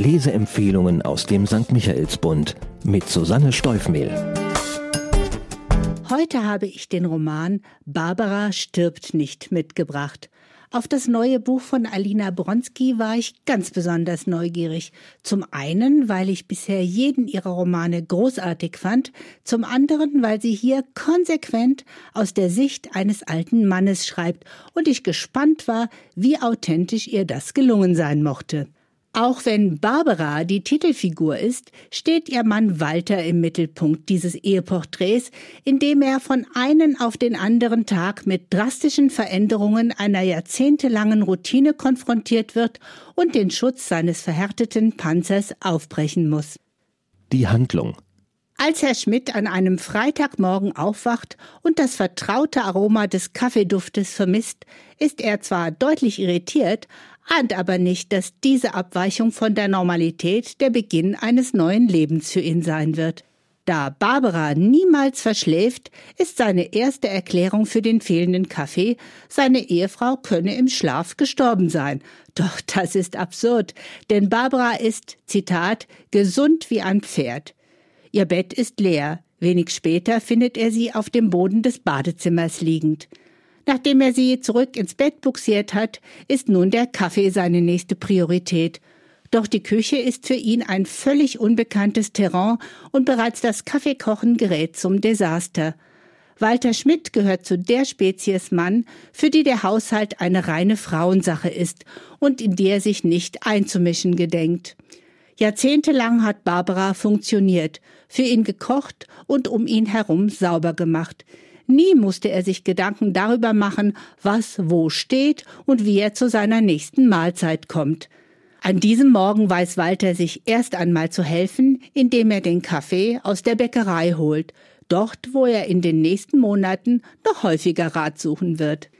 Leseempfehlungen aus dem St. Michaelsbund mit Susanne Steufmehl. Heute habe ich den Roman Barbara stirbt nicht mitgebracht. Auf das neue Buch von Alina Bronski war ich ganz besonders neugierig. Zum einen, weil ich bisher jeden ihrer Romane großartig fand, zum anderen, weil sie hier konsequent aus der Sicht eines alten Mannes schreibt und ich gespannt war, wie authentisch ihr das gelungen sein mochte. Auch wenn Barbara die Titelfigur ist, steht ihr Mann Walter im Mittelpunkt dieses Eheporträts, in dem er von einem auf den anderen Tag mit drastischen Veränderungen einer jahrzehntelangen Routine konfrontiert wird und den Schutz seines verhärteten Panzers aufbrechen muss. Die Handlung als Herr Schmidt an einem Freitagmorgen aufwacht und das vertraute Aroma des Kaffeeduftes vermisst, ist er zwar deutlich irritiert, ahnt aber nicht, dass diese Abweichung von der Normalität der Beginn eines neuen Lebens für ihn sein wird. Da Barbara niemals verschläft, ist seine erste Erklärung für den fehlenden Kaffee, seine Ehefrau könne im Schlaf gestorben sein. Doch das ist absurd, denn Barbara ist, Zitat, gesund wie ein Pferd. Ihr Bett ist leer. Wenig später findet er sie auf dem Boden des Badezimmers liegend. Nachdem er sie zurück ins Bett buxiert hat, ist nun der Kaffee seine nächste Priorität. Doch die Küche ist für ihn ein völlig unbekanntes Terrain und bereits das Kaffeekochen gerät zum Desaster. Walter Schmidt gehört zu der Spezies Mann, für die der Haushalt eine reine Frauensache ist und in die er sich nicht einzumischen gedenkt. Jahrzehntelang hat Barbara funktioniert, für ihn gekocht und um ihn herum sauber gemacht. Nie musste er sich Gedanken darüber machen, was wo steht und wie er zu seiner nächsten Mahlzeit kommt. An diesem Morgen weiß Walter sich erst einmal zu helfen, indem er den Kaffee aus der Bäckerei holt, dort wo er in den nächsten Monaten noch häufiger Rat suchen wird.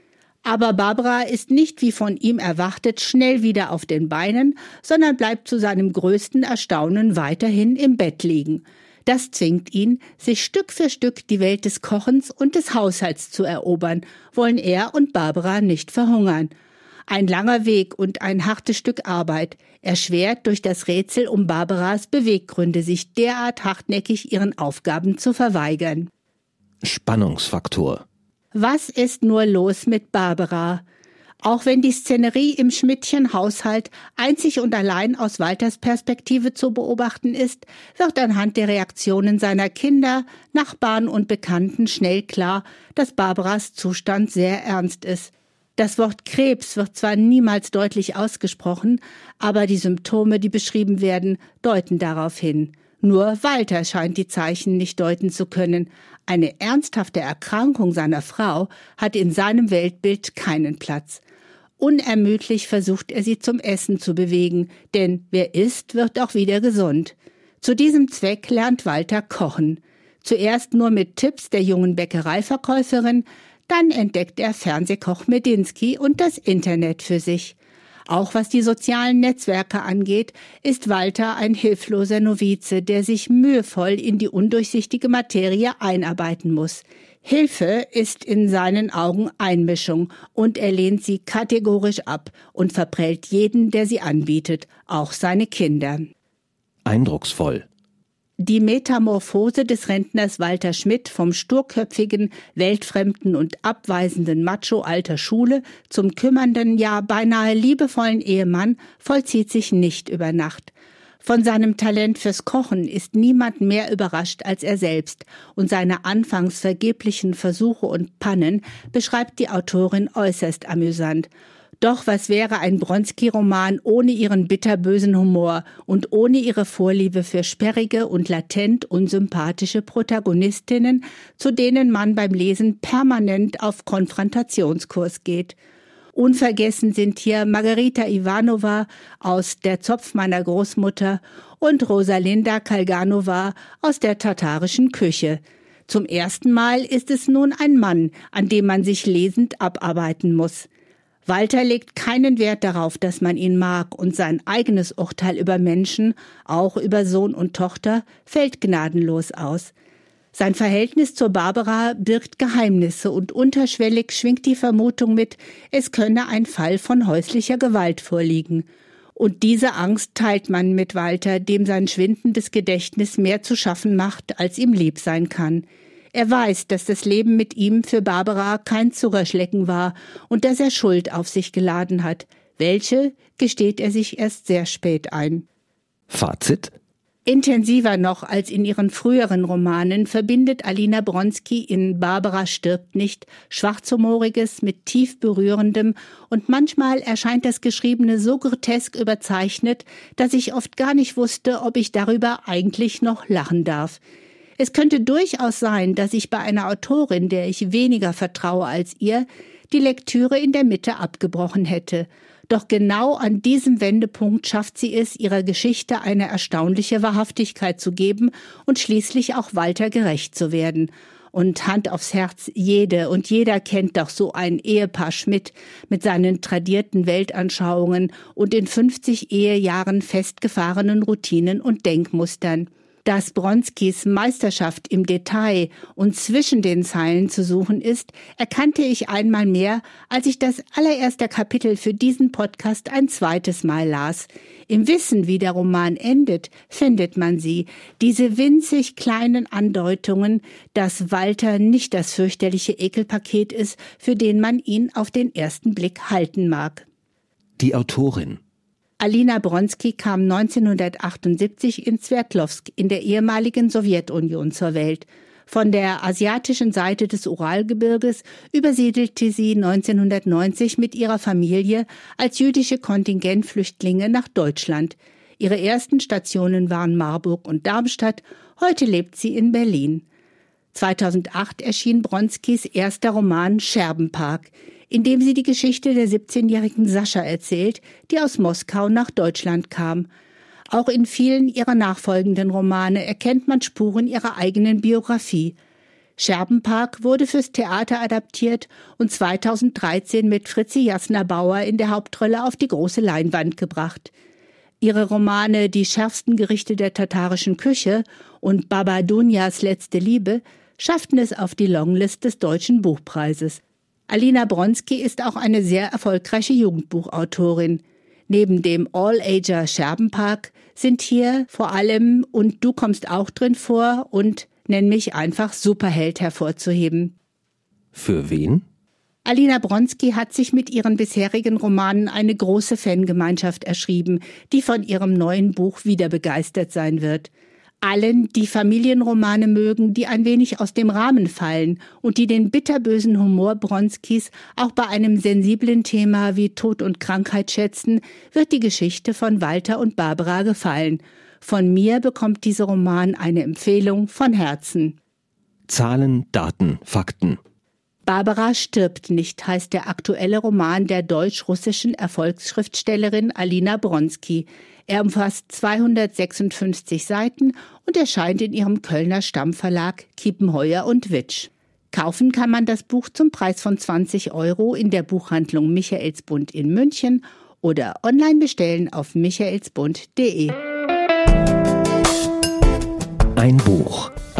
Aber Barbara ist nicht wie von ihm erwartet schnell wieder auf den Beinen, sondern bleibt zu seinem größten Erstaunen weiterhin im Bett liegen. Das zwingt ihn, sich Stück für Stück die Welt des Kochens und des Haushalts zu erobern, wollen er und Barbara nicht verhungern. Ein langer Weg und ein hartes Stück Arbeit, erschwert durch das Rätsel um Barbaras Beweggründe, sich derart hartnäckig ihren Aufgaben zu verweigern. Spannungsfaktor was ist nur los mit Barbara? Auch wenn die Szenerie im Schmidtchen-Haushalt einzig und allein aus Walters Perspektive zu beobachten ist, wird anhand der Reaktionen seiner Kinder, Nachbarn und Bekannten schnell klar, dass Barbaras Zustand sehr ernst ist. Das Wort Krebs wird zwar niemals deutlich ausgesprochen, aber die Symptome, die beschrieben werden, deuten darauf hin. Nur Walter scheint die Zeichen nicht deuten zu können. Eine ernsthafte Erkrankung seiner Frau hat in seinem Weltbild keinen Platz. Unermüdlich versucht er sie zum Essen zu bewegen, denn wer isst, wird auch wieder gesund. Zu diesem Zweck lernt Walter kochen. Zuerst nur mit Tipps der jungen Bäckereiverkäuferin, dann entdeckt er Fernsehkoch Medinsky und das Internet für sich. Auch was die sozialen Netzwerke angeht, ist Walter ein hilfloser Novize, der sich mühevoll in die undurchsichtige Materie einarbeiten muss. Hilfe ist in seinen Augen Einmischung und er lehnt sie kategorisch ab und verprellt jeden, der sie anbietet, auch seine Kinder. Eindrucksvoll. Die Metamorphose des Rentners Walter Schmidt vom sturköpfigen, weltfremden und abweisenden Macho alter Schule zum kümmernden, ja beinahe liebevollen Ehemann vollzieht sich nicht über Nacht. Von seinem Talent fürs Kochen ist niemand mehr überrascht als er selbst, und seine anfangs vergeblichen Versuche und Pannen beschreibt die Autorin äußerst amüsant. Doch was wäre ein Bronski-Roman ohne ihren bitterbösen Humor und ohne ihre Vorliebe für sperrige und latent unsympathische Protagonistinnen, zu denen man beim Lesen permanent auf Konfrontationskurs geht. Unvergessen sind hier Margarita Ivanova aus Der Zopf meiner Großmutter und Rosalinda Kalganova aus der tatarischen Küche. Zum ersten Mal ist es nun ein Mann, an dem man sich lesend abarbeiten muss. Walter legt keinen Wert darauf, dass man ihn mag, und sein eigenes Urteil über Menschen, auch über Sohn und Tochter, fällt gnadenlos aus. Sein Verhältnis zur Barbara birgt Geheimnisse und unterschwellig schwingt die Vermutung mit, es könne ein Fall von häuslicher Gewalt vorliegen. Und diese Angst teilt man mit Walter, dem sein schwindendes Gedächtnis mehr zu schaffen macht, als ihm lieb sein kann. Er weiß, dass das Leben mit ihm für Barbara kein Zuckerschlecken war und dass er Schuld auf sich geladen hat. Welche gesteht er sich erst sehr spät ein. Fazit? Intensiver noch als in ihren früheren Romanen verbindet Alina Bronski in Barbara stirbt nicht Schwarzhumoriges mit tief berührendem und manchmal erscheint das Geschriebene so grotesk überzeichnet, dass ich oft gar nicht wusste, ob ich darüber eigentlich noch lachen darf. Es könnte durchaus sein, dass ich bei einer Autorin, der ich weniger vertraue als ihr, die Lektüre in der Mitte abgebrochen hätte. Doch genau an diesem Wendepunkt schafft sie es, ihrer Geschichte eine erstaunliche Wahrhaftigkeit zu geben und schließlich auch Walter gerecht zu werden. Und Hand aufs Herz, jede und jeder kennt doch so ein Ehepaar Schmidt mit seinen tradierten Weltanschauungen und in 50 Ehejahren festgefahrenen Routinen und Denkmustern. Dass Bronskis Meisterschaft im Detail und zwischen den Zeilen zu suchen ist, erkannte ich einmal mehr, als ich das allererste Kapitel für diesen Podcast ein zweites Mal las. Im Wissen, wie der Roman endet, findet man sie, diese winzig kleinen Andeutungen, dass Walter nicht das fürchterliche Ekelpaket ist, für den man ihn auf den ersten Blick halten mag. Die Autorin Alina Bronski kam 1978 in Sverdlovsk in der ehemaligen Sowjetunion zur Welt. Von der asiatischen Seite des Uralgebirges übersiedelte sie 1990 mit ihrer Familie als jüdische Kontingentflüchtlinge nach Deutschland. Ihre ersten Stationen waren Marburg und Darmstadt, heute lebt sie in Berlin. 2008 erschien Bronskis erster Roman Scherbenpark in dem sie die Geschichte der 17-jährigen Sascha erzählt, die aus Moskau nach Deutschland kam. Auch in vielen ihrer nachfolgenden Romane erkennt man Spuren ihrer eigenen Biografie. Scherbenpark wurde fürs Theater adaptiert und 2013 mit Fritzi Jasner Bauer in der Hauptrolle auf die große Leinwand gebracht. Ihre Romane Die schärfsten Gerichte der tatarischen Küche und Baba Dunjas letzte Liebe schafften es auf die Longlist des Deutschen Buchpreises. Alina Bronski ist auch eine sehr erfolgreiche Jugendbuchautorin. Neben dem All-Ager Scherbenpark sind hier vor allem und du kommst auch drin vor und nenn mich einfach Superheld hervorzuheben. Für wen? Alina Bronski hat sich mit ihren bisherigen Romanen eine große Fangemeinschaft erschrieben, die von ihrem neuen Buch wieder begeistert sein wird allen, die Familienromane mögen, die ein wenig aus dem Rahmen fallen und die den bitterbösen Humor Bronskis auch bei einem sensiblen Thema wie Tod und Krankheit schätzen, wird die Geschichte von Walter und Barbara gefallen. Von mir bekommt dieser Roman eine Empfehlung von Herzen. Zahlen, Daten, Fakten. Barbara stirbt nicht heißt der aktuelle Roman der deutsch-russischen Erfolgsschriftstellerin Alina Bronski. Er umfasst 256 Seiten und erscheint in ihrem Kölner Stammverlag Kiepenheuer und Witsch. Kaufen kann man das Buch zum Preis von 20 Euro in der Buchhandlung Michaelsbund in München oder online bestellen auf michaelsbund.de. Ein Buch,